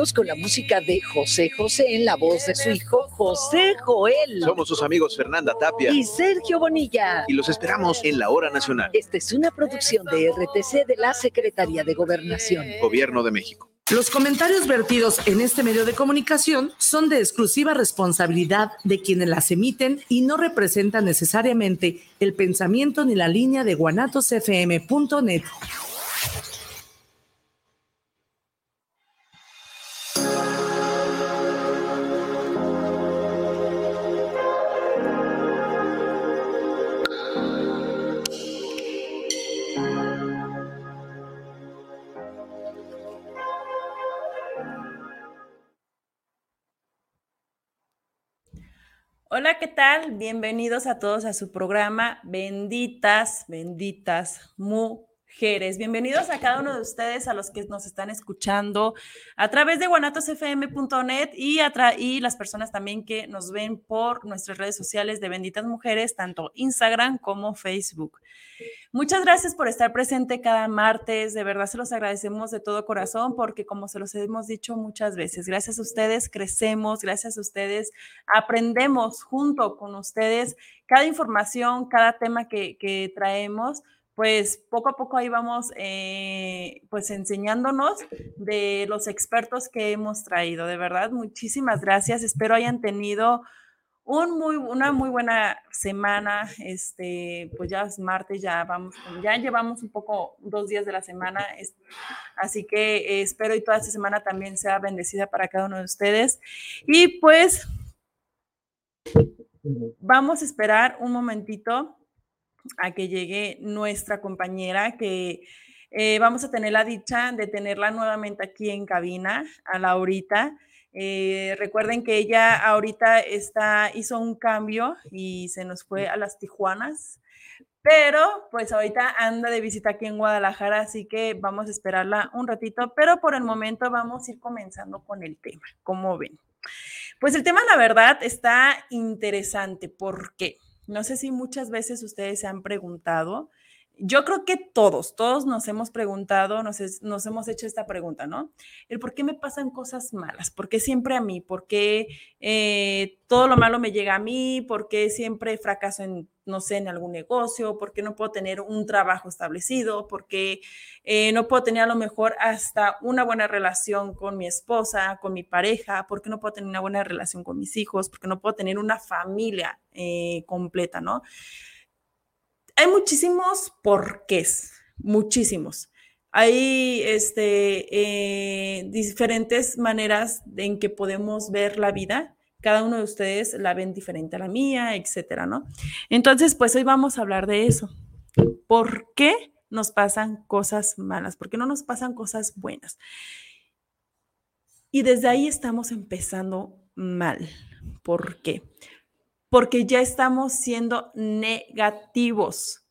amigos con la música de José José en la voz de su hijo José Joel. Somos sus amigos Fernanda Tapia y Sergio Bonilla. Y los esperamos en la hora nacional. Esta es una producción de RTC de la Secretaría de Gobernación. Gobierno de México. Los comentarios vertidos en este medio de comunicación son de exclusiva responsabilidad de quienes las emiten y no representan necesariamente el pensamiento ni la línea de guanatosfm.net. Hola, ¿qué tal? Bienvenidos a todos a su programa Benditas, benditas mujeres. Bienvenidos a cada uno de ustedes, a los que nos están escuchando a través de guanatosfm.net y, y las personas también que nos ven por nuestras redes sociales de Benditas Mujeres, tanto Instagram como Facebook. Muchas gracias por estar presente cada martes. De verdad se los agradecemos de todo corazón porque como se los hemos dicho muchas veces, gracias a ustedes crecemos, gracias a ustedes aprendemos junto con ustedes cada información, cada tema que, traemos pues poco a poco ahí vamos eh, pues enseñándonos de los expertos que hemos traído. De verdad, muchísimas gracias. Espero hayan tenido muy, una muy buena semana. Este, pues ya es martes, ya vamos, ya llevamos un poco dos días de la semana. así que espero y toda esta semana también sea bendecida para cada uno de ustedes. Y pues vamos a esperar un momentito a que llegue nuestra compañera que eh, vamos a tener la dicha de tenerla nuevamente aquí en cabina a Laurita. Eh, recuerden que ella ahorita está, hizo un cambio y se nos fue a las Tijuanas, pero pues ahorita anda de visita aquí en Guadalajara, así que vamos a esperarla un ratito, pero por el momento vamos a ir comenzando con el tema, como ven. Pues el tema, la verdad, está interesante porque no sé si muchas veces ustedes se han preguntado yo creo que todos, todos nos hemos preguntado, nos, hemos hecho esta pregunta, ¿no? El por qué me pasan cosas malas, por qué siempre a mí, por qué eh, todo lo malo me llega a mí, por qué siempre fracaso en, no sé, en algún negocio, por qué no puedo tener un trabajo establecido, por qué eh, no puedo tener a lo mejor hasta una buena relación con mi esposa, con mi pareja, por qué no puedo tener una buena relación con mis hijos, por qué no puedo tener una familia eh, completa, ¿no? Hay muchísimos porqués, muchísimos. Hay este, eh, diferentes maneras en que podemos ver la vida. Cada uno de ustedes la ven diferente a la mía, etcétera, ¿no? Entonces, pues hoy vamos a hablar de eso. ¿Por qué nos pasan cosas malas? ¿Por qué no nos pasan cosas buenas? Y desde ahí estamos empezando mal. ¿Por qué? Porque ya estamos siendo negativos.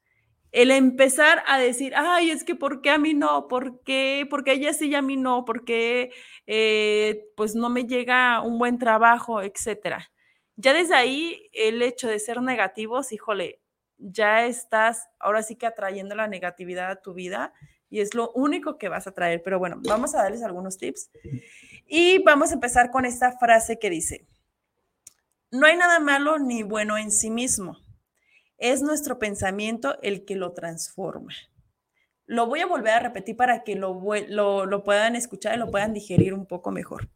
El empezar a decir, ay, es que ¿por qué a mí no? ¿Por qué? Porque ella sí y a mí no? ¿Por qué eh, pues no me llega un buen trabajo, etcétera? Ya desde ahí el hecho de ser negativos, híjole, ya estás ahora sí que atrayendo la negatividad a tu vida y es lo único que vas a traer. Pero bueno, vamos a darles algunos tips. Y vamos a empezar con esta frase que dice, no hay nada malo ni bueno en sí mismo. Es nuestro pensamiento el que lo transforma. Lo voy a volver a repetir para que lo, lo, puedan escuchar y lo puedan digerir un poco mejor.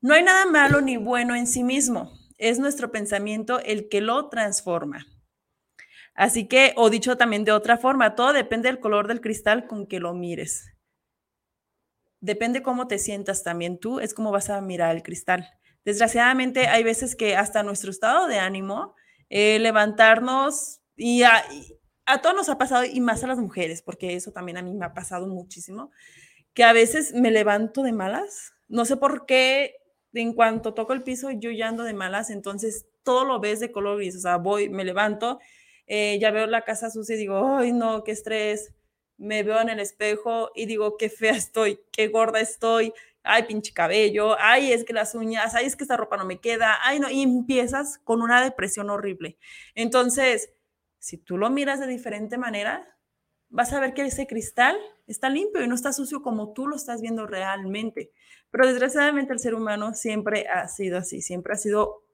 No hay nada malo ni bueno en sí mismo. Es nuestro pensamiento el que lo transforma. Así que, o dicho también de otra forma, todo depende del color del cristal con que lo mires. Depende cómo te sientas también tú, es como vas a mirar el cristal. Desgraciadamente hay veces que hasta nuestro estado de ánimo, eh, levantarnos y a, todos nos ha pasado y más a las mujeres, porque eso también a mí me ha pasado muchísimo, que a veces me levanto de malas, no sé por qué, en cuanto toco el piso yo ya ando de malas, entonces todo lo ves de color gris, o sea, voy, me levanto, eh, ya veo la casa sucia y digo, ay no, qué estrés, me veo en el espejo y digo, qué fea estoy, qué gorda estoy, ay, pinche cabello, ay, es que las uñas, ay, es que esta ropa no me queda, ay, no, y empiezas con una depresión horrible. Entonces, si tú lo miras de diferente manera, vas a ver que ese cristal está limpio y no está sucio como tú lo estás viendo realmente. Pero desgraciadamente el ser humano siempre ha sido así, siempre ha sido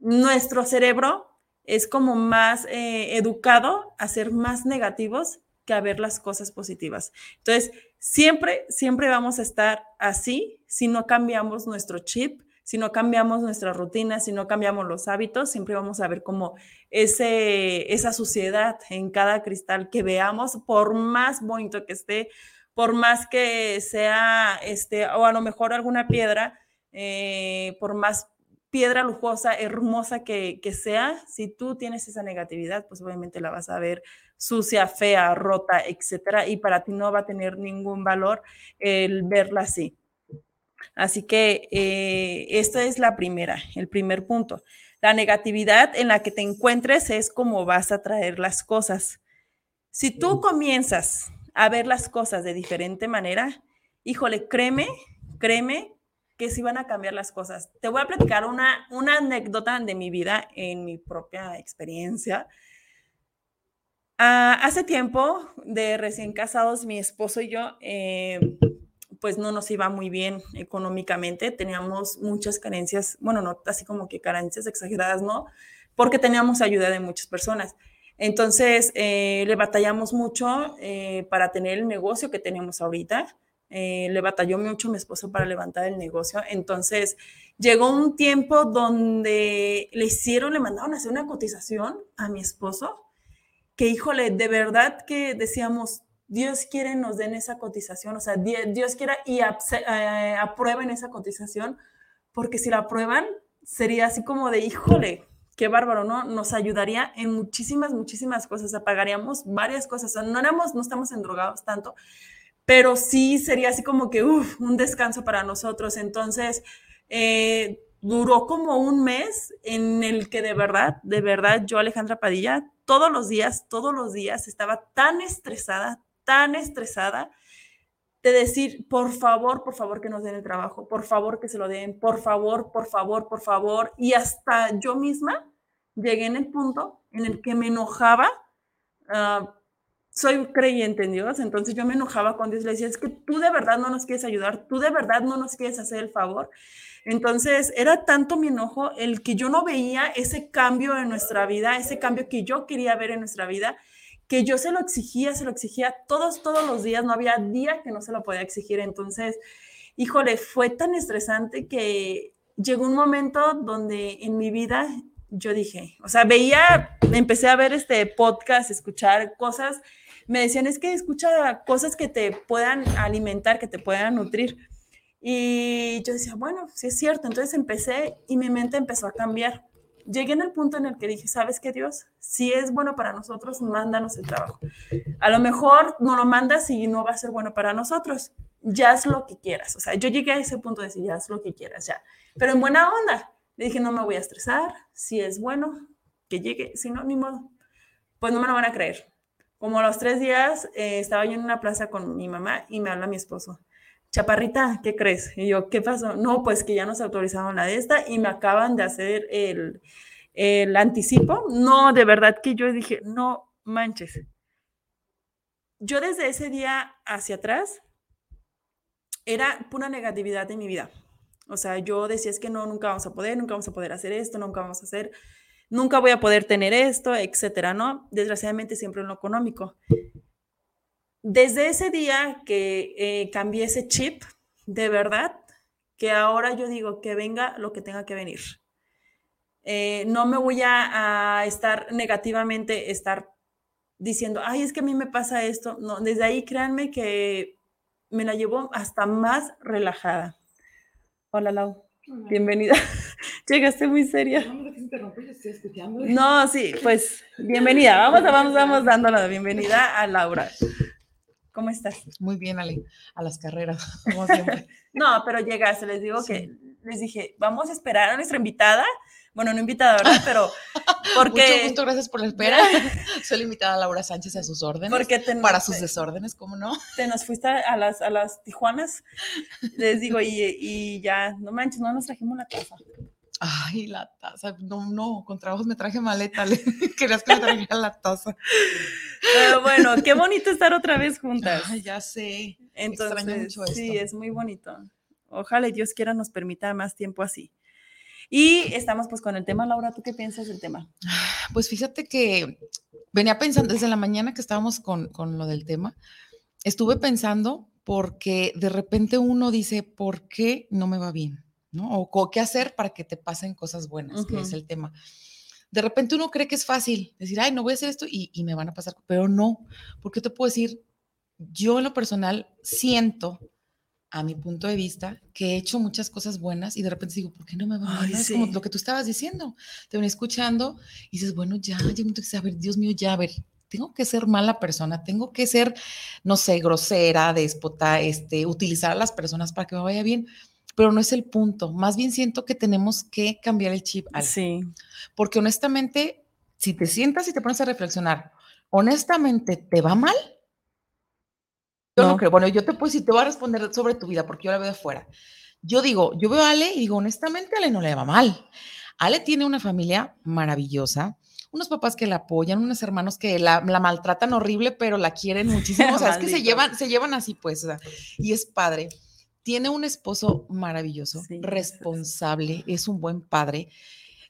nuestro cerebro es como más eh, educado a ser más negativos que a ver las cosas positivas. Entonces, siempre, siempre vamos a estar así si no cambiamos nuestro chip, si no cambiamos nuestra rutina, si no cambiamos los hábitos, siempre vamos a ver como ese, esa suciedad en cada cristal que veamos, por más bonito que esté, por más que sea, este, o a lo mejor alguna piedra, eh, por más piedra lujosa, hermosa que, que, sea, si tú tienes esa negatividad, pues obviamente la vas a ver sucia, fea, rota, etcétera, y para ti no va a tener ningún valor el verla así. Así que eh, esta es la primera, el primer punto. La negatividad en la que te encuentres es como vas a traer las cosas. Si tú comienzas a ver las cosas de diferente manera, híjole, créeme, créeme que sí van a cambiar las cosas. Te voy a platicar una, una anécdota de mi vida en mi propia experiencia. Ah, hace tiempo, de recién casados, mi esposo y yo, eh, pues no nos iba muy bien económicamente, teníamos muchas carencias, bueno, no así como que carencias exageradas, ¿no? Porque teníamos ayuda de muchas personas. Entonces, eh, le batallamos mucho eh, para tener el negocio que tenemos ahorita. Eh, le batalló mucho mi esposo para levantar el negocio. Entonces, llegó un tiempo donde le hicieron, le mandaron a hacer una cotización a mi esposo, que híjole, de verdad que decíamos, Dios quiere nos den esa cotización, o sea, Dios quiera y eh, aprueben esa cotización, porque si la aprueban, sería así como de, híjole, qué bárbaro, ¿no? Nos ayudaría en muchísimas, muchísimas cosas, apagaríamos varias cosas, no éramos, no estamos endrogados tanto, pero sí sería así como que, uff, un descanso para nosotros. Entonces, eh, duró como un mes en el que de verdad, de verdad, yo, Alejandra Padilla, todos los días, todos los días estaba tan estresada, tan estresada de decir, por favor, por favor que nos den el trabajo, por favor que se lo den, por favor, por favor, por favor. Y hasta yo misma llegué en el punto en el que me enojaba uh, soy creyente en Dios, entonces yo me enojaba con Dios, le decía, es que tú de verdad no nos quieres ayudar, tú de verdad no nos quieres hacer el favor. Entonces era tanto mi enojo el que yo no veía ese cambio en nuestra vida, ese cambio que yo quería ver en nuestra vida, que yo se lo exigía, se lo exigía todos, todos los días, no había día que no se lo podía exigir. Entonces, híjole, fue tan estresante que llegó un momento donde en mi vida yo dije, o sea, veía, empecé a ver este podcast, escuchar cosas me decían, es que escucha cosas que te puedan alimentar, que te puedan nutrir. Y yo decía, bueno, sí es cierto. Entonces empecé y mi mente empezó a cambiar. Llegué en el punto en el que dije, ¿sabes qué, Dios? Si es bueno para nosotros, mándanos el trabajo. A lo mejor no lo mandas y no va a ser bueno para nosotros. Ya es lo que quieras. O sea, yo llegué a ese punto de decir, ya es lo que quieras, ya. Pero en buena onda. Le dije, no me voy a estresar. Si es bueno, que llegue. Si no, ni modo. Pues no me lo van a creer como a los tres días eh, estaba yo en una plaza con mi mamá y me habla mi esposo. Chaparrita, ¿qué crees? Y yo, ¿qué pasó? No, pues que ya nos autorizaron la de esta y me acaban de hacer el, el anticipo. No, de verdad que yo dije, no manches. Yo desde ese día hacia atrás era pura negatividad en mi vida. O sea, yo decía, es que no, nunca vamos a poder, nunca vamos a poder hacer esto, nunca vamos a hacer nunca voy a poder tener esto, etcétera, ¿no? Desgraciadamente siempre en lo económico. Desde ese día que eh, cambié ese chip, de verdad, que ahora yo digo que venga lo que tenga que venir. Eh, no me voy a, a, estar negativamente, estar diciendo, ay, es que a mí me pasa esto. No, desde ahí créanme que me la llevo hasta más relajada. Hola, Lau. Bienvenida. Llegaste muy seria. No, sí, pues bienvenida. Vamos, vamos, vamos dando la bienvenida a Laura. ¿Cómo estás? Muy bien, Ale, a las carreras, como siempre. no, pero llegaste, les digo que les dije, vamos a esperar a nuestra invitada bueno, no invitada, ¿verdad? Pero porque... Mucho gusto, gracias por la espera. Soy la invitada Laura Sánchez a sus órdenes. Porque para sus desórdenes, ¿cómo no? Te nos fuiste a las, a las Tijuanas, les digo, y, y ya, no manches, no nos trajimos la taza. Ay, la taza. No, no, con trabajos me traje maleta. Querías que me trajera la taza. Pero bueno, qué bonito estar otra vez juntas. Ay, ya sé. Entonces, mucho esto. sí, es muy bonito. Ojalá y Dios quiera nos permita más tiempo así. Y estamos pues con el tema, Laura, ¿tú qué piensas del tema? Pues fíjate que venía pensando desde la mañana que estábamos con, con lo del tema, estuve pensando porque de repente uno dice, ¿por qué no me va bien? ¿No? O qué hacer para que te pasen cosas buenas, que es el tema. De repente uno cree que es fácil decir, ay, no voy a hacer esto y, y me van a pasar, pero no, porque te puedo decir, yo en lo personal siento a mi punto de vista, que he hecho muchas cosas buenas y de repente digo, ¿por qué no me va bien? Es como lo que tú estabas diciendo. Te ven escuchando y dices, bueno, ya, ya, a ver, Dios mío, ya, a ver, tengo que ser mala persona, tengo que ser, no sé, grosera, déspota, este, utilizar a las personas para que me vaya bien, pero no es el punto. Más bien siento que tenemos que cambiar el chip. Sí. Porque honestamente, si te sientas y te pones a reflexionar, honestamente, ¿te va mal? Yo no. creo. Bueno, yo te puedo decir, te voy a responder sobre tu vida porque yo la veo de fuera. Yo digo, yo veo a Ale y digo, honestamente, a Ale no le va mal. Ale tiene una familia maravillosa, unos papás que la apoyan, unos hermanos que la, maltratan horrible, pero la quieren muchísimo. O sea, es que se llevan, se llevan así, pues, y es padre. Tiene un esposo maravilloso, responsable, es un buen padre.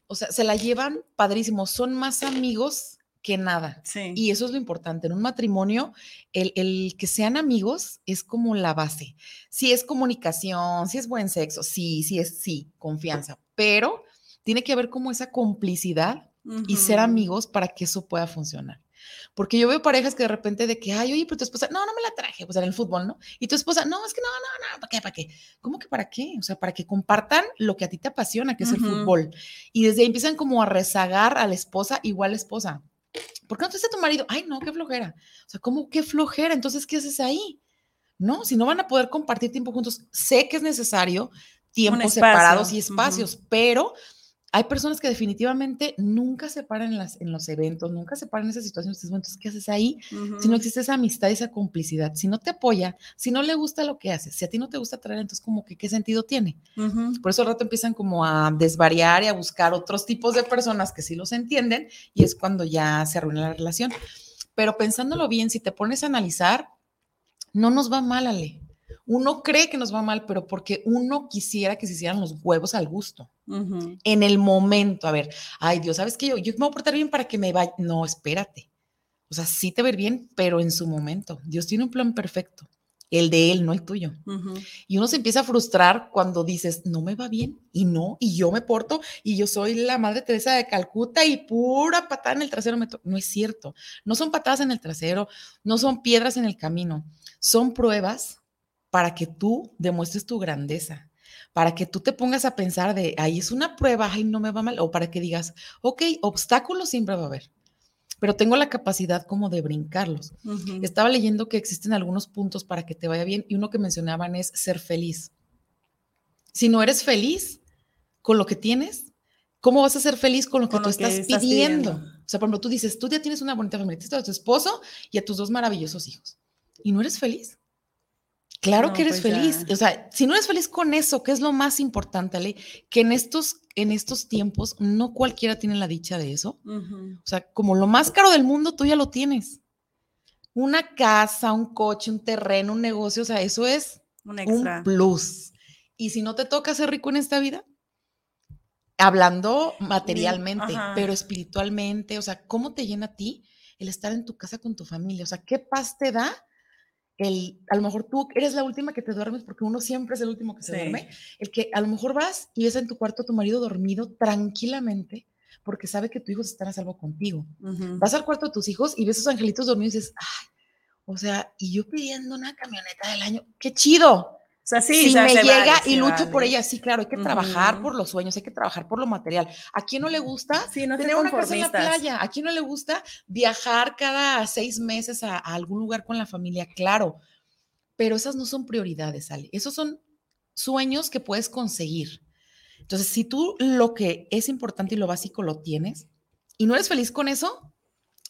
O sea, se la llevan padrísimo. Son más amigos que nada. Y eso es lo importante. En un matrimonio, el, que sean amigos es como la base. Si es comunicación, si es buen sexo, sí, sí es, sí, confianza, pero tiene que haber como esa complicidad y ser amigos para que eso pueda funcionar. Porque yo veo parejas que de repente de que, ay, oye, pero tu esposa, no, no me la traje, pues en el fútbol, ¿no? Y tu esposa, no, es que no, no, no, ¿para qué? ¿Para qué? ¿Cómo que para qué? O sea, para que compartan lo que a ti te apasiona, que es el fútbol. Y desde ahí empiezan como a rezagar a la esposa, igual esposa. ¿Por qué no te dice tu marido? Ay, no, qué flojera. O sea, ¿cómo qué flojera? Entonces, ¿qué haces ahí? No, si no van a poder compartir tiempo juntos, sé que es necesario tiempos separados y espacios, pero hay personas que definitivamente nunca se paran en, las, en los eventos, nunca se paran en esas situaciones. Entonces, ¿qué haces ahí? Si no existe esa amistad, esa complicidad, si no te apoya, si no le gusta lo que haces, si a ti no te gusta traer, entonces, como que, ¿qué sentido tiene? Por eso al rato empiezan como a desvariar y a buscar otros tipos de personas que sí los entienden y es cuando ya se arruina la relación. Pero pensándolo bien, si te pones a analizar, no nos va mal, Ale uno cree que nos va mal, pero porque uno quisiera que se hicieran los huevos al gusto. En el momento, a ver, ay Dios, ¿sabes qué? Yo, yo me voy a portar bien para que me vaya. No, espérate. O sea, sí te ver bien, pero en su momento. Dios tiene un plan perfecto. El de él, no el tuyo. Y uno se empieza a frustrar cuando dices, no me va bien, y no, y yo me porto, y yo soy la madre Teresa de Calcuta, y pura patada en el trasero. Me no es cierto. No son patadas en el trasero, no son piedras en el camino. Son pruebas para que tú demuestres tu grandeza, para que tú te pongas a pensar de, ay, es una prueba, ay, no me va mal, o para que digas, ok, obstáculos siempre va a haber, pero tengo la capacidad como de brincarlos. Estaba leyendo que existen algunos puntos para que te vaya bien y uno que mencionaban es ser feliz. Si no eres feliz con lo que tienes, ¿cómo vas a ser feliz con lo que tú estás, pidiendo? O sea, por ejemplo, tú dices, tú ya tienes una bonita familia, tienes a tu esposo y a tus dos maravillosos hijos, y no eres feliz. Claro que eres pues feliz. O sea, si no eres feliz con eso, que es lo más importante, Ale, que en estos, en estos tiempos no cualquiera tiene la dicha de eso. O sea, como lo más caro del mundo, tú ya lo tienes. Una casa, un coche, un terreno, un negocio, o sea, eso es un, plus. Y si no te toca ser rico en esta vida, hablando materialmente, pero espiritualmente, o sea, ¿cómo te llena a ti el estar en tu casa con tu familia? O sea, ¿qué paz te da? El, a lo mejor tú eres la última que te duermes porque uno siempre es el último que se duerme, el que a lo mejor vas y ves en tu cuarto a tu marido dormido tranquilamente porque sabe que tu hijo está a salvo contigo. Vas al cuarto de tus hijos y ves a esos angelitos dormidos y dices, ay, o sea, y yo pidiendo una camioneta del año, qué chido sea, sí, si me llega y lucho por ella, sí, claro, hay que trabajar por los sueños, hay que trabajar por lo material. ¿A quién no le gusta tener una casa en la playa? ¿A quién no le gusta viajar cada seis meses a, algún lugar con la familia? Claro, pero esas no son prioridades, Ale. Esos son sueños que puedes conseguir. Entonces, si tú lo que es importante y lo básico lo tienes y no eres feliz con eso,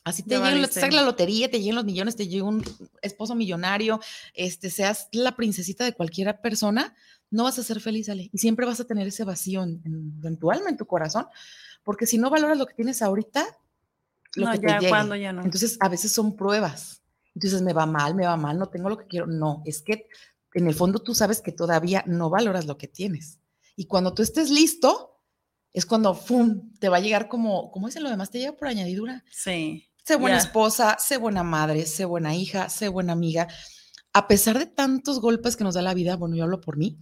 Así te, llega, la lotería, te llegan los millones, te llega un esposo millonario, este, seas la princesita de cualquier persona, no vas a ser feliz, Ale. Y siempre vas a tener ese vacío en, en, tu alma, en tu corazón, porque si no valoras lo que tienes ahorita, lo no, que ya, te cuando ya no. Entonces, a veces son pruebas. Entonces, me va mal, me va mal, no tengo lo que quiero. No, es que en el fondo tú sabes que todavía no valoras lo que tienes. Y cuando tú estés listo, es cuando, ¡fum!, te va a llegar como, ¿cómo en lo demás? Te llega por añadidura. Sí. Sé buena esposa, sé buena madre, sé buena hija, sé buena amiga. A pesar de tantos golpes que nos da la vida, bueno, yo hablo por mí,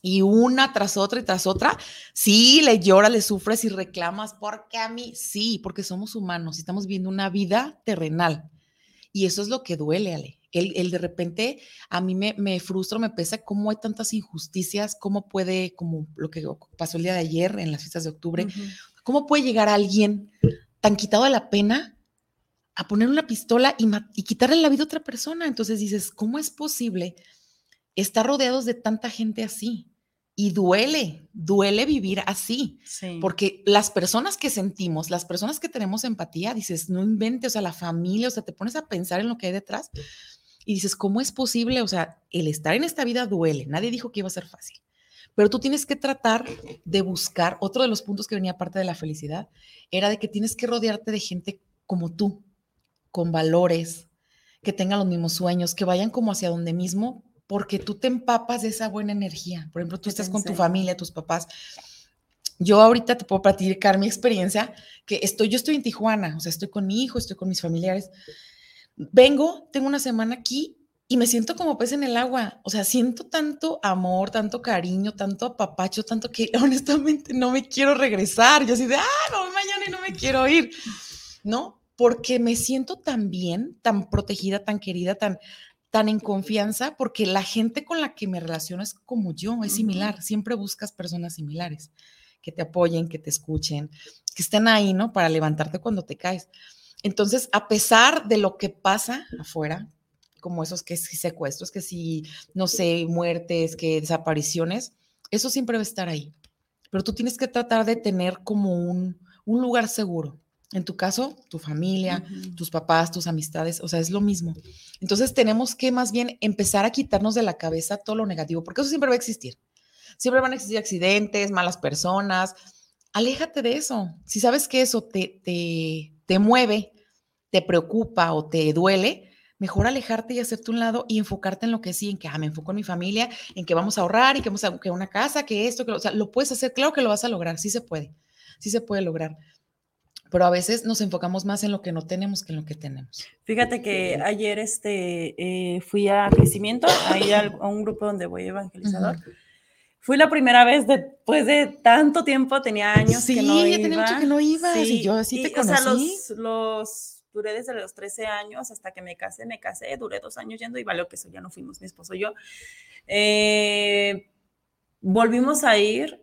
y una tras otra y tras otra, sí, le lloras, le sufres y reclamas, porque a mí, sí, porque somos humanos y estamos viviendo una vida terrenal. Y eso es lo que duele, Ale. El, de repente a mí me, me, frustra, me pesa cómo hay tantas injusticias, cómo puede, como lo que pasó el día de ayer en las fiestas de octubre, cómo puede llegar alguien tan quitado de la pena a poner una pistola y, y quitarle la vida a otra persona. Entonces dices, ¿cómo es posible estar rodeados de tanta gente así? Y duele, duele vivir así, porque las personas que sentimos, las personas que tenemos empatía, dices, no inventes, o sea, la familia, o sea, te pones a pensar en lo que hay detrás y dices, ¿cómo es posible? O sea, el estar en esta vida duele, nadie dijo que iba a ser fácil, pero tú tienes que tratar de buscar, otro de los puntos que venía parte de la felicidad, era de que tienes que rodearte de gente como tú, con valores, que tengan los mismos sueños, que vayan como hacia donde mismo, porque tú te empapas de esa buena energía. Por ejemplo, tú estás con tu familia, tus papás. Yo ahorita te puedo platicar mi experiencia, que estoy, yo estoy en Tijuana, o sea, estoy con mi hijo, estoy con mis familiares. Vengo, tengo una semana aquí y me siento como pez en el agua. O sea, siento tanto amor, tanto cariño, tanto apapacho, tanto que honestamente no me quiero regresar. Yo así de, ah, no, mañana y no me quiero ir. ¿No? Porque me siento tan bien, tan protegida, tan querida, tan, tan en confianza porque la gente con la que me relaciono es como yo, es similar. Siempre buscas personas similares que te apoyen, que te escuchen, que estén ahí, ¿no? Para levantarte cuando te caes. Entonces, a pesar de lo que pasa afuera, como esos que si secuestros, que si, no sé, muertes, que desapariciones, eso siempre va a estar ahí. Pero tú tienes que tratar de tener como un, un lugar seguro, en tu caso, tu familia, tus papás, tus amistades, o sea, es lo mismo. Entonces tenemos que más bien empezar a quitarnos de la cabeza todo lo negativo, porque eso siempre va a existir. Siempre van a existir accidentes, malas personas. Aléjate de eso. Si sabes que eso te, te, te mueve, te preocupa o te duele, mejor alejarte y hacerte un lado y enfocarte en lo que sí, en que ah, me enfoco en mi familia, en que vamos a ahorrar y que vamos a que una casa, que esto, que o sea, lo puedes hacer, claro que lo vas a lograr, sí se puede, sí se puede lograr pero a veces nos enfocamos más en lo que no tenemos que en lo que tenemos. Fíjate que ayer este, eh, fui a crecimiento, ahí a, un grupo donde voy evangelizador. Fui la primera vez después de tanto tiempo, tenía años que no ya tenía mucho que no iba, sí, y yo así te conocí. O sea, los, los, duré desde los 13 años hasta que me casé, me casé, duré dos años yendo y valió que eso, ya no fuimos mi esposo y yo. Eh, volvimos a ir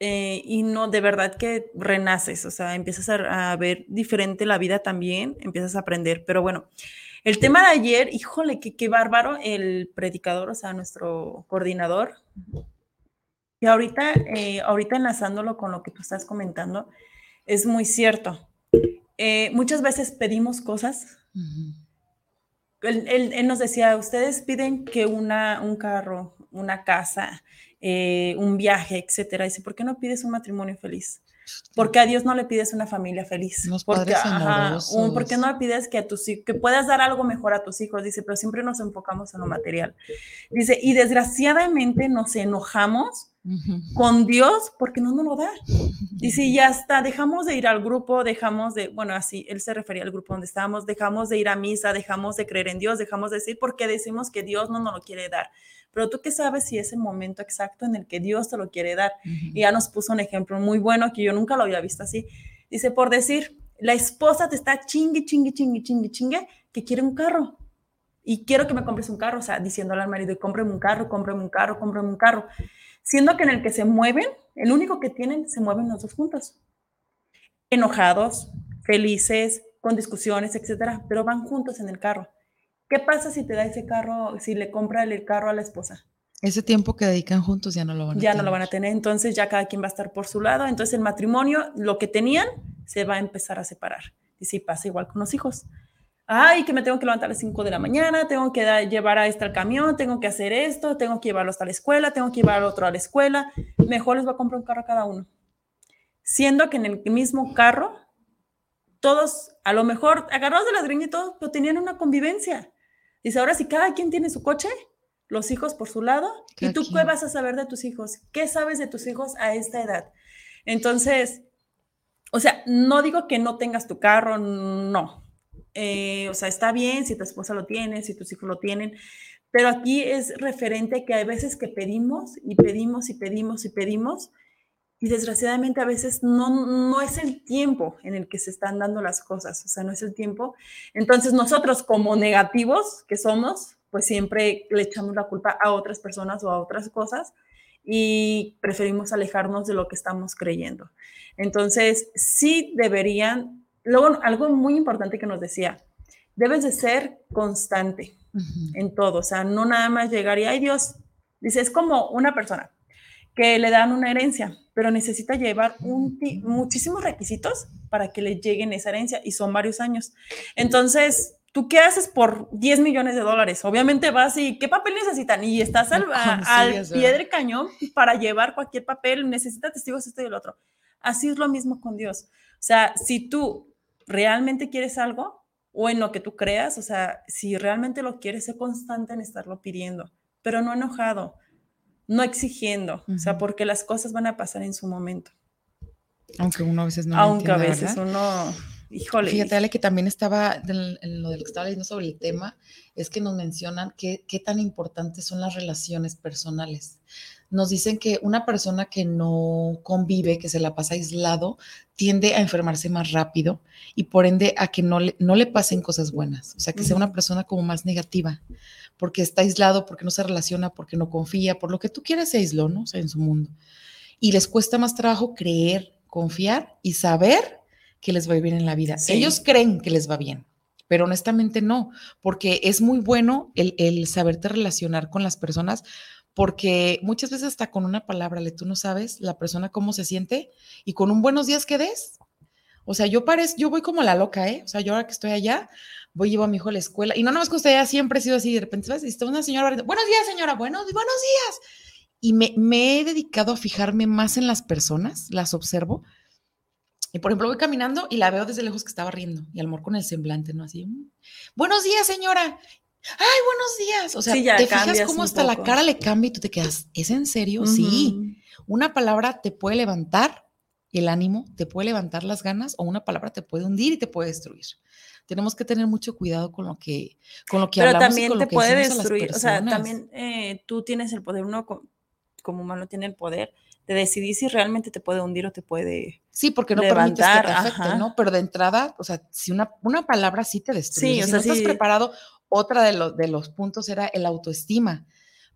eh, y no, de verdad que renaces, o sea, empiezas a, ver diferente la vida también, empiezas a aprender. Pero bueno, el tema de ayer, híjole, qué, qué bárbaro, el predicador, o sea, nuestro coordinador. Y ahorita, eh, ahorita enlazándolo con lo que tú estás comentando, es muy cierto. Eh, muchas veces pedimos cosas. él, él, nos decía, ustedes piden que una, un carro, una casa, eh, un viaje, etcétera. Dice, ¿por qué no pides un matrimonio feliz? Porque a Dios no le pides una familia feliz. porque, un, ¿Por qué no le pides que a tus que puedas dar algo mejor a tus hijos? Dice, pero siempre nos enfocamos en lo material. Dice, y desgraciadamente nos enojamos con Dios porque no nos lo da. Dice, y hasta dejamos de ir al grupo, dejamos de, bueno, así, él se refería al grupo donde estábamos, dejamos de ir a misa, dejamos de creer en Dios, dejamos de decir porque decimos que Dios no nos lo quiere dar pero tú qué sabes si es el momento exacto en el que Dios te lo quiere dar. Y ya nos puso un ejemplo muy bueno que yo nunca lo había visto así. Dice, por decir, la esposa te está chingue, chingue, chingue, chingue, chingue, que quiere un carro. Y quiero que me compres un carro, o sea, diciéndole al marido, cómprame un carro, cómprame un carro, cómprame un carro. Siendo que en el que se mueven, el único que tienen, se mueven los dos juntos. Enojados, felices, con discusiones, etcétera, pero van juntos en el carro. ¿Qué pasa si te da ese carro, si le compra el carro a la esposa? Ese tiempo que dedican juntos ya no lo van a ya tener. Ya no lo van a tener, entonces ya cada quien va a estar por su lado. Entonces el matrimonio, lo que tenían, se va a empezar a separar. Y si pasa igual con los hijos. Ay, que me tengo que levantar a las 5 de la mañana, tengo que llevar a este al camión, tengo que hacer esto, tengo que llevarlo hasta la escuela, tengo que llevar al otro a la escuela. Mejor les va a comprar un carro a cada uno. Siendo que en el mismo carro, todos, a lo mejor agarrados de las greñas y todos, pero tenían una convivencia Dice, ahora si cada quien tiene su coche, los hijos por su lado. ¿Y tú qué vas a saber de tus hijos? ¿Qué sabes de tus hijos a esta edad? Entonces, o sea, no digo que no tengas tu carro, no. Eh, o sea, está bien si tu esposa lo tiene, si tus hijos lo tienen, pero aquí es referente que hay veces que pedimos y pedimos y pedimos y pedimos y desgraciadamente a veces no, no es el tiempo en el que se están dando las cosas, o sea, no es el tiempo. Entonces nosotros como negativos que somos, pues siempre le echamos la culpa a otras personas o a otras cosas y preferimos alejarnos de lo que estamos creyendo. Entonces, sí deberían, luego algo muy importante que nos decía, debes de ser constante en todo, o sea, no nada más llegar y, ay Dios, dice, es como una persona que le dan una herencia, pero necesita llevar un muchísimos requisitos para que le lleguen esa herencia y son varios años. Entonces, ¿tú qué haces por 10 millones de dólares? Obviamente vas y, ¿qué papel necesitan? Y estás al, a- al pie del cañón para llevar cualquier papel, necesita testigos esto y el otro. Así es lo mismo con Dios. O sea, si tú realmente quieres algo o en lo que tú creas, o sea, si realmente lo quieres, sé constante en estarlo pidiendo, pero no enojado, no exigiendo, o sea, porque las cosas van a pasar en su momento. Aunque uno a veces no Aunque a veces ¿verdad? uno, híjole, Fíjate, Ale, que también estaba en lo del que estaba leyendo sobre el tema, es que nos mencionan qué tan importantes son las relaciones personales. Nos dicen que una persona que no convive, que se la pasa aislado, tiende a enfermarse más rápido y por ende a que no le, no le pasen cosas buenas. O sea, que sea una persona como más negativa, porque está aislado, porque no se relaciona, porque no confía, por lo que tú quieras se aisló, ¿no? O sea, en su mundo. Y les cuesta más trabajo creer, confiar y saber que les va a ir bien en la vida. Sí. Ellos creen que les va bien, pero honestamente no, porque es muy bueno el, el saberte relacionar con las personas, porque muchas veces hasta con una palabra, le tú no sabes la persona cómo se siente y con un buenos días que des. O sea, yo parezco, yo voy como la loca, ¿eh? O sea, yo ahora que estoy allá, voy llevo a mi hijo a la escuela y no nada más que usted ya siempre sido así, de repente. Y está una señora, buenos días, señora, buenos, buenos días. Y me, he dedicado a fijarme más en las personas, las observo, y por ejemplo, voy caminando y la veo desde lejos que estaba riendo y al amor con el semblante, ¿no? Así, "Mm, buenos días, señora. Ay, buenos días. O sea, Sí, te fijas cómo hasta la poco. cara le cambia y tú te quedas, ¿es en serio? Sí. Ujú. Una palabra te puede levantar el ánimo, te puede levantar las ganas o una palabra te puede hundir y te puede destruir. Tenemos que tener mucho cuidado con lo que, con lo que Pero hablamos y también con te lo que puede destruir, o sea, también eh, tú tienes el poder, uno co- como humano tiene el poder de decidir si realmente te puede hundir o te puede... Sí, porque no permites que te levantar, afecte, ajá. ¿no? Pero de entrada, o sea, si una, una palabra sí te destruye. Sí, o si sea, no estás sí. preparado, otra de, los de los puntos era el autoestima.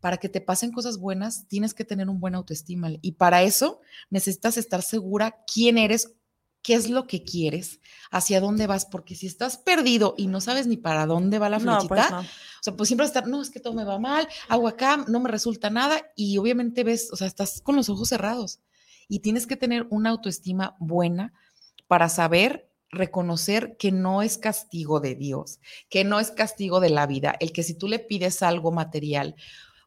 Para que te pasen cosas buenas, tienes que tener un buen autoestima. Y para eso necesitas estar segura quién eres, qué es lo que quieres, hacia dónde vas, porque si estás perdido y no sabes ni para dónde va la No, flechita, pues no. o sea, pues siempre estar, no, es que todo me va mal, hago acá, no me resulta nada y obviamente ves, o sea, estás con los ojos cerrados y tienes que tener una autoestima buena para saber reconocer que no es castigo de Dios, que no es castigo de la vida, el que si tú le pides algo material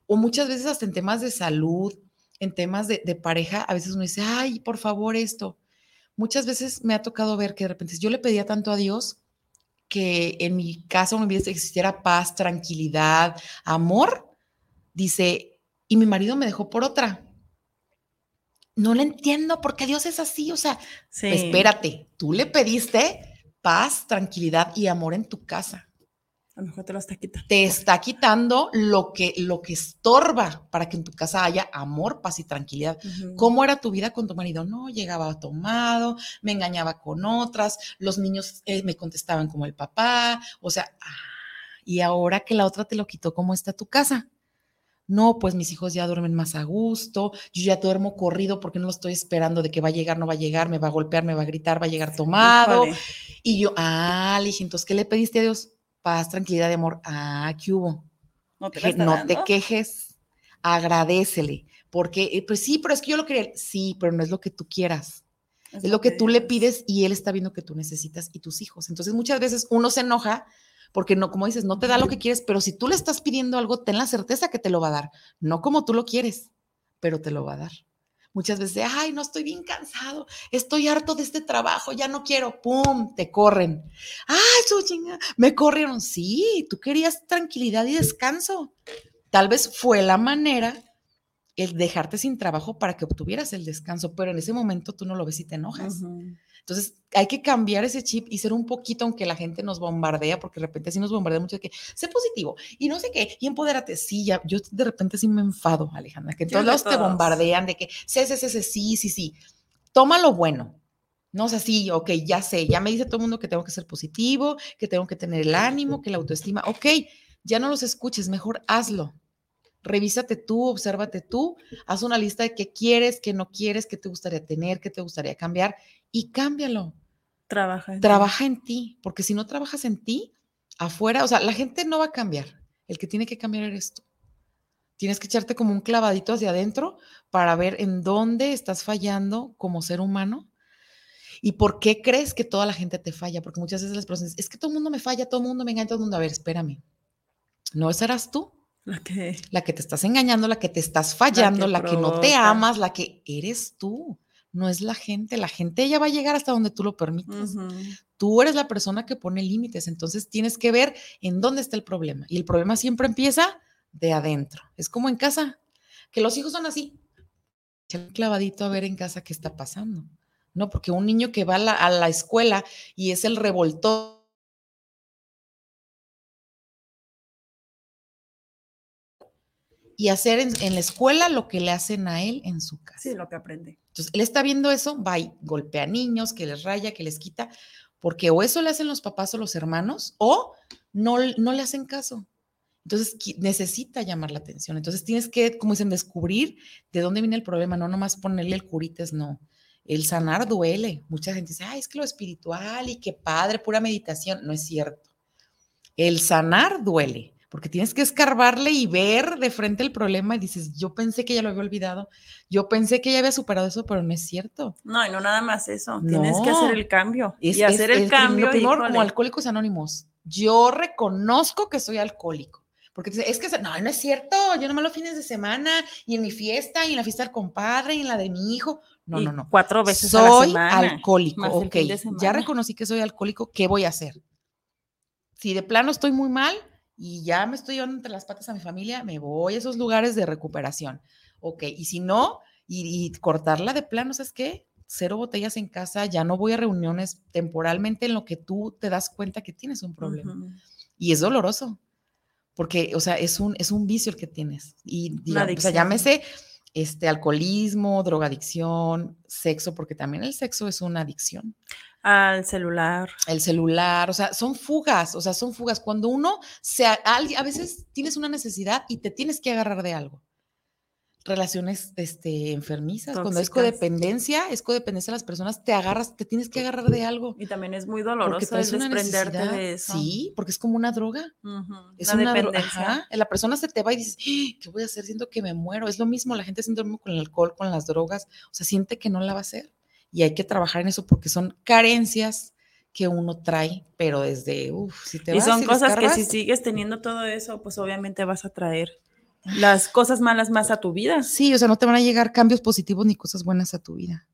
o muchas veces hasta en temas de salud, en temas de, pareja, a veces uno dice, ay, por favor esto. Muchas veces me ha tocado ver que de repente yo le pedía tanto a Dios que en mi casa, mi vida existiera paz, tranquilidad, amor, dice, y mi marido me dejó por otra. No le entiendo por qué Dios es así, o sea, Sí. espérate, tú le pediste paz, tranquilidad y amor en tu casa. A lo mejor te lo está quitando. Te está quitando lo que, lo que estorba para que en tu casa haya amor, paz y tranquilidad. ¿Cómo era tu vida con tu marido? No, llegaba tomado, me engañaba con otras, los niños eh, me contestaban como el papá, o sea, ah, y ahora que la otra te lo quitó, ¿cómo está tu casa? No, pues mis hijos ya duermen más a gusto, yo ya duermo corrido porque no lo estoy esperando de que va a llegar, no va a llegar, me va a golpear, me va a gritar, va a llegar tomado. Híjole. Y yo, ah, le dije, entonces, ¿qué le pediste a Dios? Paz, tranquilidad y amor. Ah, ¿qué hubo? No te, no te quejes, agradecele, porque, eh, pues sí, pero es que yo lo quería, sí, pero no es lo que tú quieras, es lo que tú le pides y él está viendo que tú necesitas y tus hijos. Entonces muchas veces uno se enoja porque no, como dices, no te da lo que quieres, pero si tú le estás pidiendo algo, ten la certeza que te lo va a dar, no como tú lo quieres, pero te lo va a dar. Muchas veces, ay, no estoy bien cansado, estoy harto de este trabajo, ya no quiero, pum, te corren. Ay, su chinga, me corrieron. Sí, tú querías tranquilidad y descanso. Tal vez fue la manera el dejarte sin trabajo para que obtuvieras el descanso, pero en ese momento tú no lo ves y te enojas. Entonces, hay que cambiar ese chip y ser un poquito, aunque la gente nos bombardea, porque de repente sí nos bombardea mucho de que sé positivo y no sé qué, y empodérate. Sí, ya, yo de repente sí me enfado, Alejandra, que en todos lados te bombardean de que sé, sé, sé, sé, sí, sí, sí. Toma lo bueno. No es así, ok, ya sé, ya me dice todo el mundo que tengo que ser positivo, que tengo que tener el ánimo, que la autoestima, ok, ya no los escuches, mejor hazlo revísate tú, obsérvate tú, haz una lista de qué quieres, qué no quieres, qué te gustaría tener, qué te gustaría cambiar y cámbialo. Trabaja. En Trabaja ti. en ti, porque si no trabajas en ti, afuera, o sea, la gente no va a cambiar. El que tiene que cambiar eres tú. Tienes que echarte como un clavadito hacia adentro para ver en dónde estás fallando como ser humano y por qué crees que toda la gente te falla. Porque muchas veces las personas es que todo el mundo me falla, todo el mundo me engaña, todo el mundo. A ver, espérame. ¿No serás tú? La que, la que te estás engañando, la que te estás fallando, la que, la que no te amas, la que eres tú. No es la gente, la gente ya va a llegar hasta donde tú lo permites. Tú eres la persona que pone límites, entonces tienes que ver en dónde está el problema. Y el problema siempre empieza de adentro. Es como en casa, que los hijos son así. un clavadito a ver en casa qué está pasando. No, porque un niño que va a la, a la escuela y es el revoltón y hacer en, la escuela lo que le hacen a él en su casa. Sí, lo que aprende. Entonces, él está viendo eso, va y golpea a niños, que les raya, que les quita, porque o eso le hacen los papás o los hermanos, o no, no le hacen caso. Entonces, necesita llamar la atención. Entonces, tienes que, como dicen, descubrir de dónde viene el problema, no nomás ponerle el curites, no. El sanar duele. Mucha gente dice, ay, es que lo espiritual y qué padre, pura meditación. No es cierto. El sanar duele porque tienes que escarbarle y ver de frente el problema y dices, yo pensé que ya lo había olvidado, yo pensé que ya había superado eso, pero no es cierto. No, y no nada más eso, tienes que hacer el cambio. y hacer el cambio. como alcohólicos anónimos, yo reconozco que soy alcohólico. Porque es que no, no es cierto, yo no me los fines de semana y en mi fiesta y en la fiesta del compadre y en la de mi hijo. No, no, no. Cuatro veces soy a la semana. alcohólico. Ok, ya reconocí que soy alcohólico, ¿qué voy a hacer? Si de plano estoy muy mal, y ya me estoy llevando entre las patas a mi familia, me voy a esos lugares de recuperación. Ok, y si no, y, cortarla de plano, ¿sabes qué? Cero botellas en casa, ya no voy a reuniones temporalmente en lo que tú te das cuenta que tienes un problema. Y es doloroso, porque, o sea, es un, es un vicio el que tienes. Y, digamos, o sea, llámese este, alcoholismo, drogadicción, sexo, porque también el sexo es una adicción. Al celular. El celular, o sea, son fugas, o sea, son fugas. Cuando uno se, a, veces tienes una necesidad y te tienes que agarrar de algo. Relaciones este, enfermizas, cuando es codependencia, es codependencia de las personas, te agarras, te tienes que agarrar de algo. Y también es muy doloroso el desprenderte de eso. Sí, porque es como una droga. Es una, dependencia. La persona se te va y dices, ¡Ah! ¿qué voy a hacer? Siento que me muero. Es lo mismo, la gente siente lo mismo con el alcohol, con las drogas. O sea, siente que no la va a hacer y hay que trabajar en eso porque son carencias que uno trae, pero desde, uff, si te Y son cosas que si sigues teniendo todo eso, pues obviamente vas a traer las cosas malas más a tu vida. Sí, o sea, no te van a llegar cambios positivos ni cosas buenas a tu vida.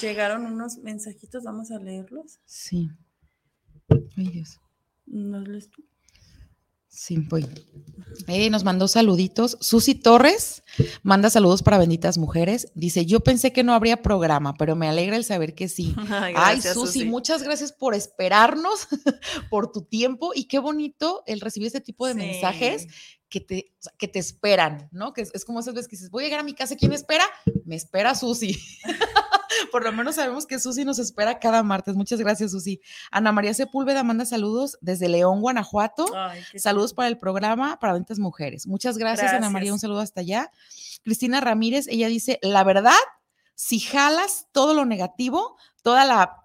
Llegaron unos mensajitos, vamos a leerlos. Sí. Ay, Dios. ¿No lees tú? Sí, voy. Eh, nos mandó saluditos. Susi Torres manda saludos para benditas mujeres. Dice, yo pensé que no habría programa, pero me alegra el saber que sí. Ay, Susi, muchas gracias por esperarnos, por tu tiempo y qué bonito el recibir este tipo de mensajes que te, que te esperan, ¿no? Que es, es, como esas veces que dices, voy a llegar a mi casa, ¿quién me espera? Me espera Susi. Por lo menos sabemos que Susi nos espera cada martes. Muchas gracias, Susi. Ana María Sepúlveda manda saludos desde León, Guanajuato. saludos para el programa para Ventas Mujeres. Muchas gracias, Ana María. Un saludo hasta allá. Cristina Ramírez, ella dice, la verdad, si jalas todo lo negativo, toda la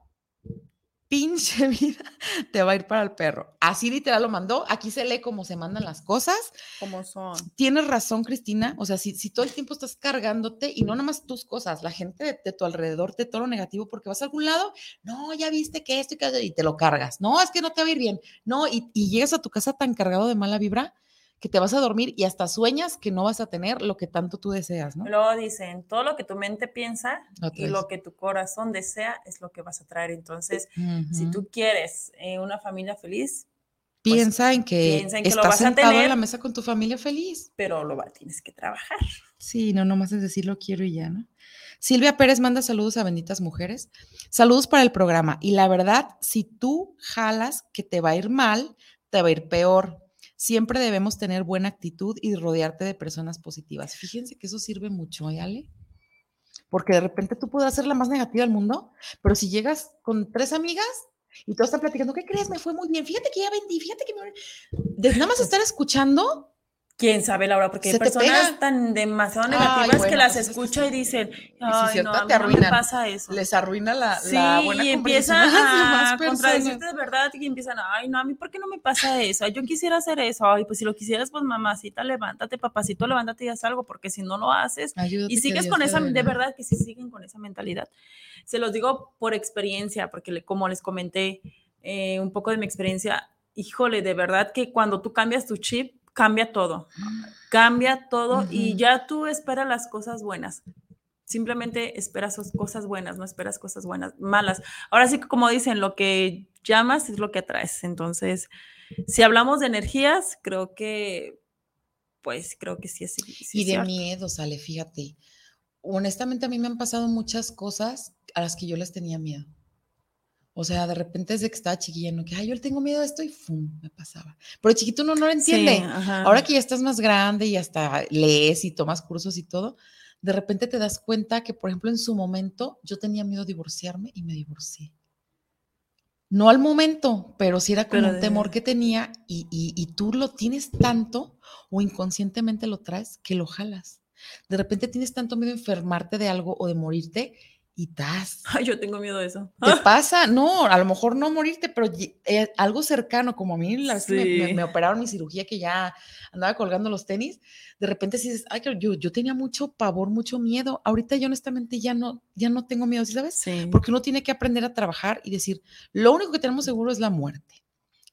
pinche vida te va a ir para el perro. Así literal lo mandó. Aquí se lee cómo se mandan las cosas. Como son. Tienes razón, Cristina. O sea, si, si todo el tiempo estás cargándote y no nada más tus cosas, la gente de, tu alrededor te todo lo negativo porque vas a algún lado, no, ya viste que esto y que y te lo cargas. No, es que no te va a ir bien. No, y, y llegas a tu casa tan cargado de mala vibra que te vas a dormir y hasta sueñas que no vas a tener lo que tanto tú deseas, ¿no? Luego dicen, todo lo que tu mente piensa y lo que tu corazón desea es lo que vas a traer. Entonces, si tú quieres eh, una familia feliz, Piensa en que piensa en que lo estás vas a sentado en tener. la mesa con tu familia feliz. pero lo va, tienes que trabajar. Sí, no, nomás es decir lo quiero y ya, ¿no? Silvia Pérez manda saludos a benditas mujeres. Saludos para el programa. Y la verdad, si tú jalas que te va a ir mal, te va a ir peor. Siempre debemos tener buena actitud y rodearte de personas positivas. Fíjense que eso sirve mucho, ¿eh, Ale? Porque de repente tú podrás ser la más negativa del mundo, pero si llegas con tres amigas y todas están platicando, ¿qué crees? Me fue muy bien. Fíjate que ya vendí, fíjate que me... Nada más estar escuchando, Quién sabe, Laura, porque hay personas pega. tan demasiado Ay, negativas que bueno, las pues es que escucha sí. y dicen, ay, cierto, no, a mí te no me pasa eso. les arruina la, Sí, la buena y empiezan a contradecirte de verdad y empiezan, ay, no, a mí, ¿por qué no me pasa eso? Ay, yo quisiera hacer eso. Ay, pues si lo quisieras, pues mamacita, levántate, papacito, levántate y haz algo, porque si no lo haces, Ayúdate y que sigues con esa, de verdad que si siguen con esa mentalidad. Se los digo por experiencia, porque le- como les comenté eh, un poco de mi experiencia, híjole, de verdad que cuando tú cambias tu chip, cambia todo. Cambia todo y ya tú esperas las cosas buenas. Simplemente esperas cosas buenas, no esperas cosas buenas, malas. Ahora sí que como dicen, lo que llamas es lo que atraes. Entonces, si hablamos de energías, creo que, pues creo que sí es. sí Y de cierto. miedo, sale, fíjate. Honestamente, a mí me han pasado muchas cosas a las que yo les tenía miedo. O sea, de repente desde que estaba chiquilla, no que, ay, yo le tengo miedo a esto y ¡fum! me pasaba. Pero chiquito uno no lo entiende. Sí. Ahora que ya estás más grande y hasta lees y tomas cursos y todo, de repente te das cuenta que, por ejemplo, en su momento yo tenía miedo de divorciarme y me divorcié. No al momento, pero sí era como Pero un de- temor que tenía y, y- y tú lo tienes tanto o inconscientemente lo traes que lo jalas. De repente tienes tanto miedo de enfermarte de algo o de morirte y tas. Ay, yo tengo miedo de eso. Te pasa, no, a lo mejor no morirte, pero eh, algo cercano, como a mí la vez que me, me- Sí. me operaron mi cirugía, que ya andaba colgando los tenis, de repente sí dices, ay, yo, yo tenía mucho pavor, mucho miedo. Ahorita yo honestamente ya no, ya no tengo miedo, ¿sí sabes? Sí. Porque uno tiene que aprender a trabajar y decir, lo único que tenemos seguro es la muerte.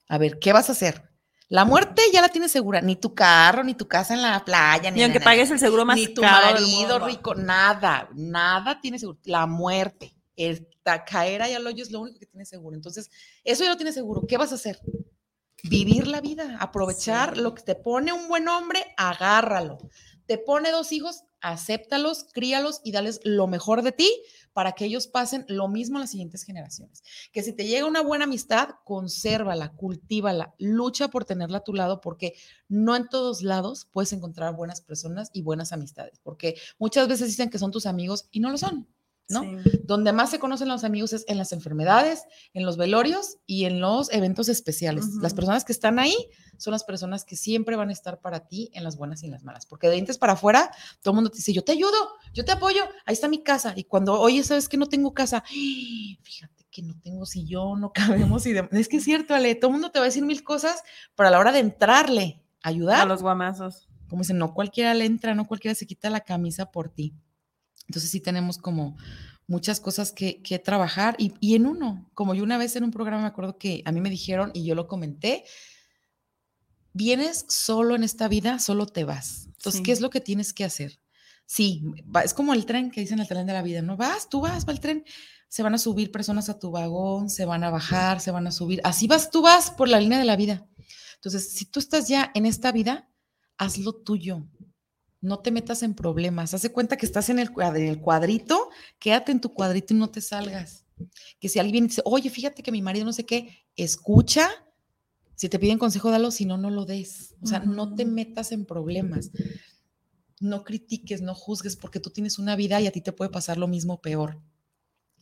A ver, ¿qué vas a hacer? La muerte ya la tienes segura, ni tu carro, ni tu casa en la playa, ni Ni aunque pagues el seguro más ni tu caro marido rico, nada, nada tiene seguro. La muerte, el caer ahí al hoyo es lo único que tiene seguro. Entonces, eso ya lo tienes seguro. ¿Qué vas a hacer? Vivir la vida, aprovechar Sí. lo que te pone un buen hombre, agárralo. Te pone dos hijos, acéptalos, críalos y dales lo mejor de ti para que ellos pasen lo mismo a las siguientes generaciones. Que si te llega una buena amistad, consérvala, cultívala, lucha por tenerla a tu lado porque no en todos lados puedes encontrar buenas personas y buenas amistades, porque muchas veces dicen que son tus amigos y no lo son, ¿no? Sí. Donde más se conocen los amigos es en las enfermedades, en los velorios y en los eventos especiales. Las Ujú. personas que están ahí son las personas que siempre van a estar para ti en las buenas y en las malas, porque de dientes para afuera todo el mundo te dice, yo te ayudo, yo te apoyo, ahí está mi casa. Y cuando, oye, ¿sabes que no tengo casa? Fíjate que no tengo sillón, no cabemos y demás. Es que es cierto, Ale, todo el mundo te va a decir mil cosas, pero a la hora de entrarle, ayudar, A los guamazos. como dicen, no cualquiera le entra, no cualquiera se quita la camisa por ti. Entonces sí tenemos como muchas cosas que, que trabajar y, y en uno, como yo una vez en un programa me acuerdo que a mí me dijeron y yo lo comenté, vienes solo en esta vida, solo te vas. Entonces, ¿qué es lo que tienes que hacer? Sí, va- es como el tren que dicen el tren de la vida, ¿no? Vas, tú vas, va el tren, se van a subir personas a tu vagón, se van a bajar, se van a subir, así vas, tú vas por la línea de la vida. Entonces, si tú estás ya en esta vida, haz lo tuyo. No te metas en problemas. Haz de cuenta que estás en el, cuadrito, quédate en tu cuadrito y no te salgas. Que si alguien dice, oye, fíjate que mi marido no sé qué, escucha. Si te piden consejo, dalo, si no, no lo des. O sea, no te metas en problemas. No critiques, no juzgues, porque tú tienes una vida y a ti te puede pasar lo mismo peor.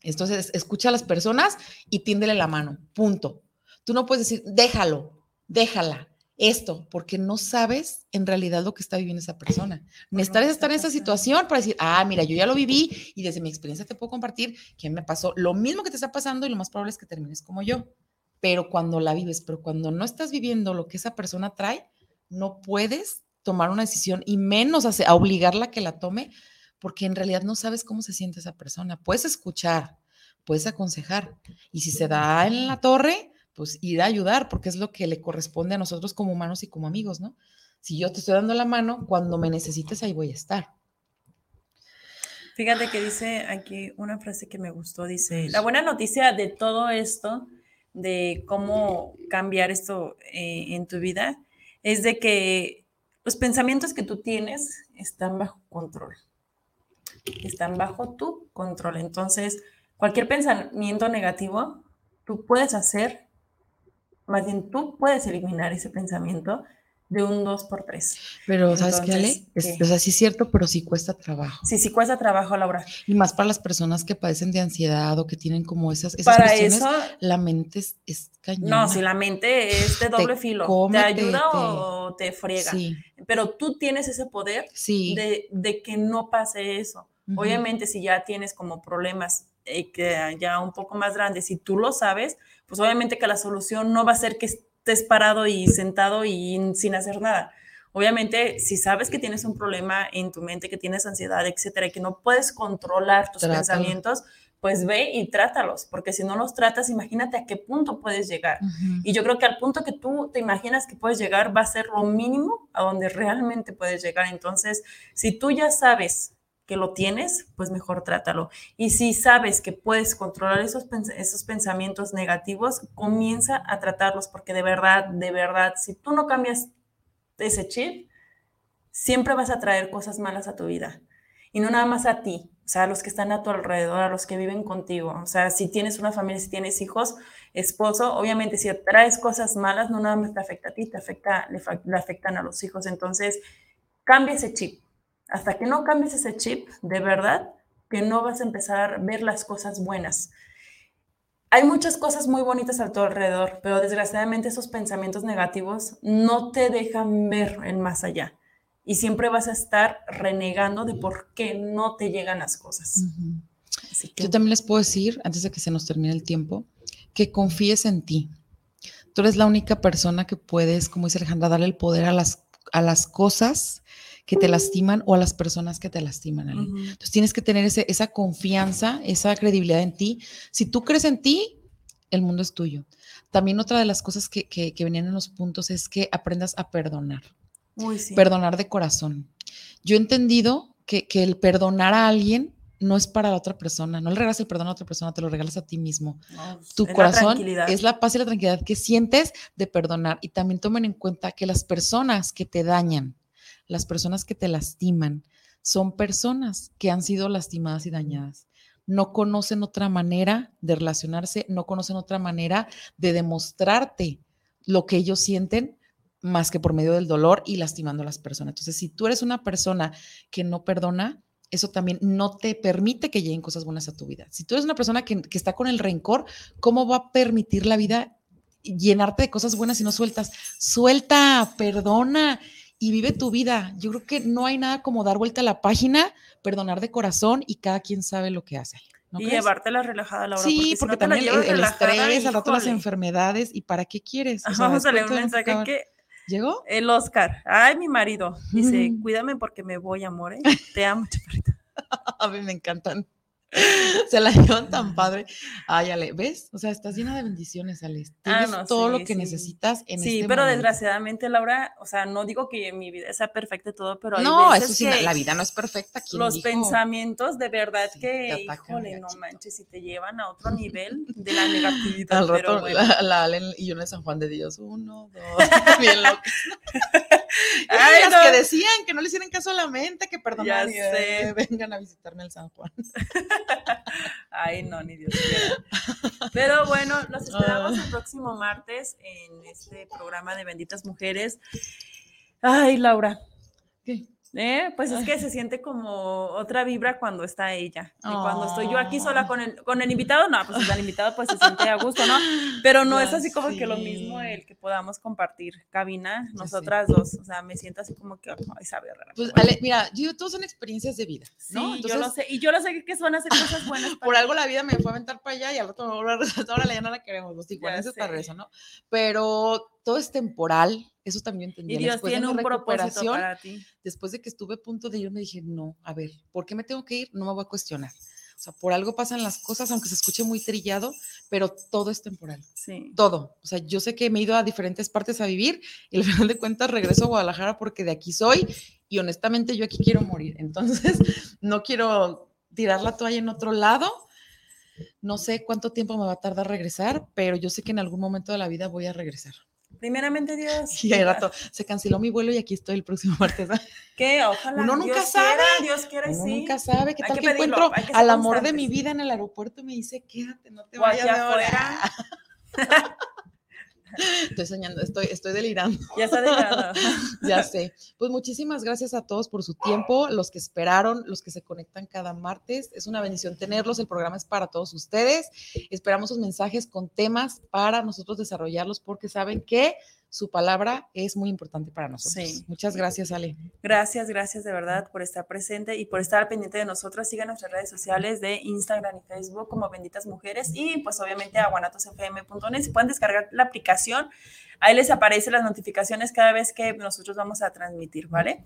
Entonces, escucha a las personas y tiéndele la mano. Punto. Tú no puedes decir, déjalo, déjala, esto, porque no sabes en realidad lo que está viviendo esa persona. Necesitas estar en esa situación para decir, ah, mira, yo ya lo viví y desde mi experiencia te puedo compartir que me pasó lo mismo que te está pasando y lo más probable es que termines como yo. Pero cuando la vives, pero cuando no estás viviendo lo que esa persona trae, no puedes tomar una decisión y menos a obligarla a que la tome porque en realidad no sabes cómo se siente esa persona. Puedes escuchar, puedes aconsejar y si se da en la torre, pues ir a ayudar porque es lo que le corresponde a nosotros como humanos y como amigos, ¿no? Si yo te estoy dando la mano, cuando me necesites ahí voy a estar. Fíjate que dice aquí una frase que me gustó, dice, la buena noticia de todo esto de cómo cambiar esto eh, en tu vida es de que los pensamientos que tú tienes están bajo control. Están bajo tu control. Entonces, cualquier pensamiento negativo, tú puedes hacer, más bien tú puedes eliminar ese pensamiento de un 2 por 3 Pero, ¿sabes qué, Ale? Es, o sea, sí es cierto, pero sí cuesta trabajo. Sí, sí cuesta trabajo, Laura. Y más para las personas que padecen de ansiedad o que tienen como esas, esas para eso, la mente es, es No, si la mente es de doble filo. te ayuda o te friega. Sí. Pero tú tienes ese poder sí. de, de, que no pase eso. Obviamente, si ya tienes como problemas eh, que ya un poco más grandes, si tú lo sabes, pues obviamente que la solución no va a ser que estés parado y sentado y sin hacer nada. Obviamente, si sabes que tienes un problema en tu mente, que tienes ansiedad, etcétera, y que no puedes controlar tus pensamientos, pues ve y trátalos, porque si no los tratas, imagínate a qué punto puedes llegar. Y yo creo que al punto que tú te imaginas que puedes llegar va a ser lo mínimo a donde realmente puedes llegar. Entonces, si tú ya sabes lo tienes, pues mejor trátalo. Y si sabes que puedes controlar esos, esos pensamientos negativos, comienza a tratarlos, porque de verdad, de verdad, si tú no cambias ese chip, siempre vas a traer cosas malas a tu vida. Y no nada más a ti, o sea, a los que están a tu alrededor, a los que viven contigo. O sea, si tienes una familia, si tienes hijos, esposo, obviamente si traes cosas malas, no nada más te afecta a ti, te afecta, le afectan a los hijos. Entonces, cambia ese chip hasta que no cambies ese chip, de verdad, que no vas a empezar a ver las cosas buenas. Hay muchas cosas muy bonitas a tu alrededor, pero desgraciadamente esos pensamientos negativos no te dejan ver el más allá. Y siempre vas a estar renegando de por qué no te llegan las cosas. Yo también les puedo decir, antes de que se nos termine el tiempo, que confíes en ti. Tú eres la única persona que puedes, como dice Alejandra, darle el poder a las, a las cosas que te lastiman o a las personas que te lastiman. Entonces tienes que tener ese, esa confianza, esa credibilidad en ti. Si tú crees en ti, el mundo es tuyo. También otra de las cosas que, que, venían en los puntos es que aprendas a perdonar. Perdonar de corazón. Yo he entendido que, que el perdonar a alguien no es para la otra persona, no le regalas el perdón a otra persona, te lo regalas a ti mismo. tu corazón es la paz y la tranquilidad que sientes de perdonar. Y también tomen en cuenta que las personas que te dañan, las personas que te lastiman son personas que han sido lastimadas y dañadas. No conocen otra manera de relacionarse, no conocen otra manera de demostrarte lo que ellos sienten más que por medio del dolor y lastimando a las personas. Entonces, si tú eres una persona que no perdona, eso también no te permite que lleguen cosas buenas a tu vida. Si tú eres una persona que, que, está con el rencor, ¿cómo va a permitir la vida llenarte de cosas buenas si no sueltas? Suelta, perdona y vive tu vida. Yo creo que no hay nada como dar vuelta a la página, perdonar de corazón y cada quien sabe lo que hace. y llevártela relajada, Laura. Sí, porque, también el, estrés, al rato las enfermedades, ¿y para qué quieres? Vamos a leer un mensaje que... ¿Llegó? El Oscar. Ay, mi marido. Dice, cuídame porque me voy, amor. ¿eh? Te amo, chaparrita. a mí me encantan. Se la llevan tan padre. Ay, Ale, ¿ves? O sea, estás llena de bendiciones, Ale. Ah, Tienes todo lo que necesitas en Sí, este pero desgraciadamente, Laura, o sea, no digo que mi vida sea perfecta y todo, pero hay No, eso sí, la vida no es perfecta. Los pensamientos, de verdad que, híjole, no manches, si te llevan a otro nivel de la negatividad. Al rato, la, Ale y yo en San Juan de Dios, uno, dos, bien loco. Ay, las que decían que no le hicieran caso a la mente, que perdonan y vengan a visitarme al San Juan. Ay, no, ni Dios quiera. Pero bueno, los esperamos el próximo martes en este programa de Benditas Mujeres. Ay, Laura. ¿Qué? ¿Eh? Pues es que se siente como otra vibra cuando está ella. Y cuando estoy yo aquí sola con el, con el invitado, no, pues el invitado pues se siente a gusto, ¿no? Pero no es así como que lo mismo el que podamos compartir cabina, nosotras dos. O sea, me siento así como que, ay, sabe rara. Pues, Ale, mira, yo, todos son experiencias de vida, ¿no? Sí, yo lo sé. Y yo lo sé que a hacer cosas buenas. por algo la vida me fue a aventar para allá y al otro ahora ya no la queremos. Los iguales es para eso, ¿no? Pero todo es temporal, eso también entendí. Y Dios tiene un propósito para ti. Después de que estuve a punto de ir, me dije, no, a ver, ¿por qué me tengo que ir? No me voy a cuestionar. O sea, por algo pasan las cosas, aunque se escuche muy trillado, pero todo es temporal. Sí. Todo. O sea, yo sé que me he ido a diferentes partes a vivir y al final de cuentas regreso a Guadalajara porque de aquí soy y honestamente yo aquí quiero morir. Entonces, no quiero tirar la toalla en otro lado No sé cuánto tiempo me va a tardar regresar, pero yo sé que en algún momento de la vida voy a regresar. Primeramente Dios. Y al rato se canceló mi vuelo y aquí estoy el próximo martes. ¿Qué? Ojalá. Uno nunca Dios sabe. quiera, Dios quiera, y Uno sí. nunca sabe qué Hay tal que que, pedirlo, encuentro que al amor de mi vida en el aeropuerto me dice, quédate, no te O vayas de ahora". afuera. Estoy soñando, estoy, estoy delirando. Ya está dejando. Ya sé. Pues muchísimas gracias a todos por su tiempo, los que esperaron, los que se conectan cada martes. Es una bendición tenerlos. El programa es para todos ustedes. Esperamos sus mensajes con temas para nosotros desarrollarlos porque saben que su palabra es muy importante para nosotros. Sí. Muchas gracias, Ale. Gracias, gracias de verdad por estar presente y por estar pendiente de nosotras. Sigan nuestras redes sociales de Instagram y Facebook como Benditas Mujeres y pues obviamente a guanatosfm.net. Si pueden descargar la aplicación, ahí les aparecen las notificaciones cada vez que nosotros vamos a transmitir, ¿vale?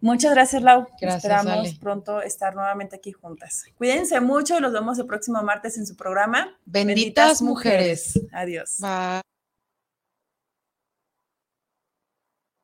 Muchas gracias, Lau. Gracias, Esperamos Ale. pronto estar nuevamente aquí juntas. Cuídense mucho y los vemos el próximo martes en su programa. Benditas, mujeres. Adiós. Bye.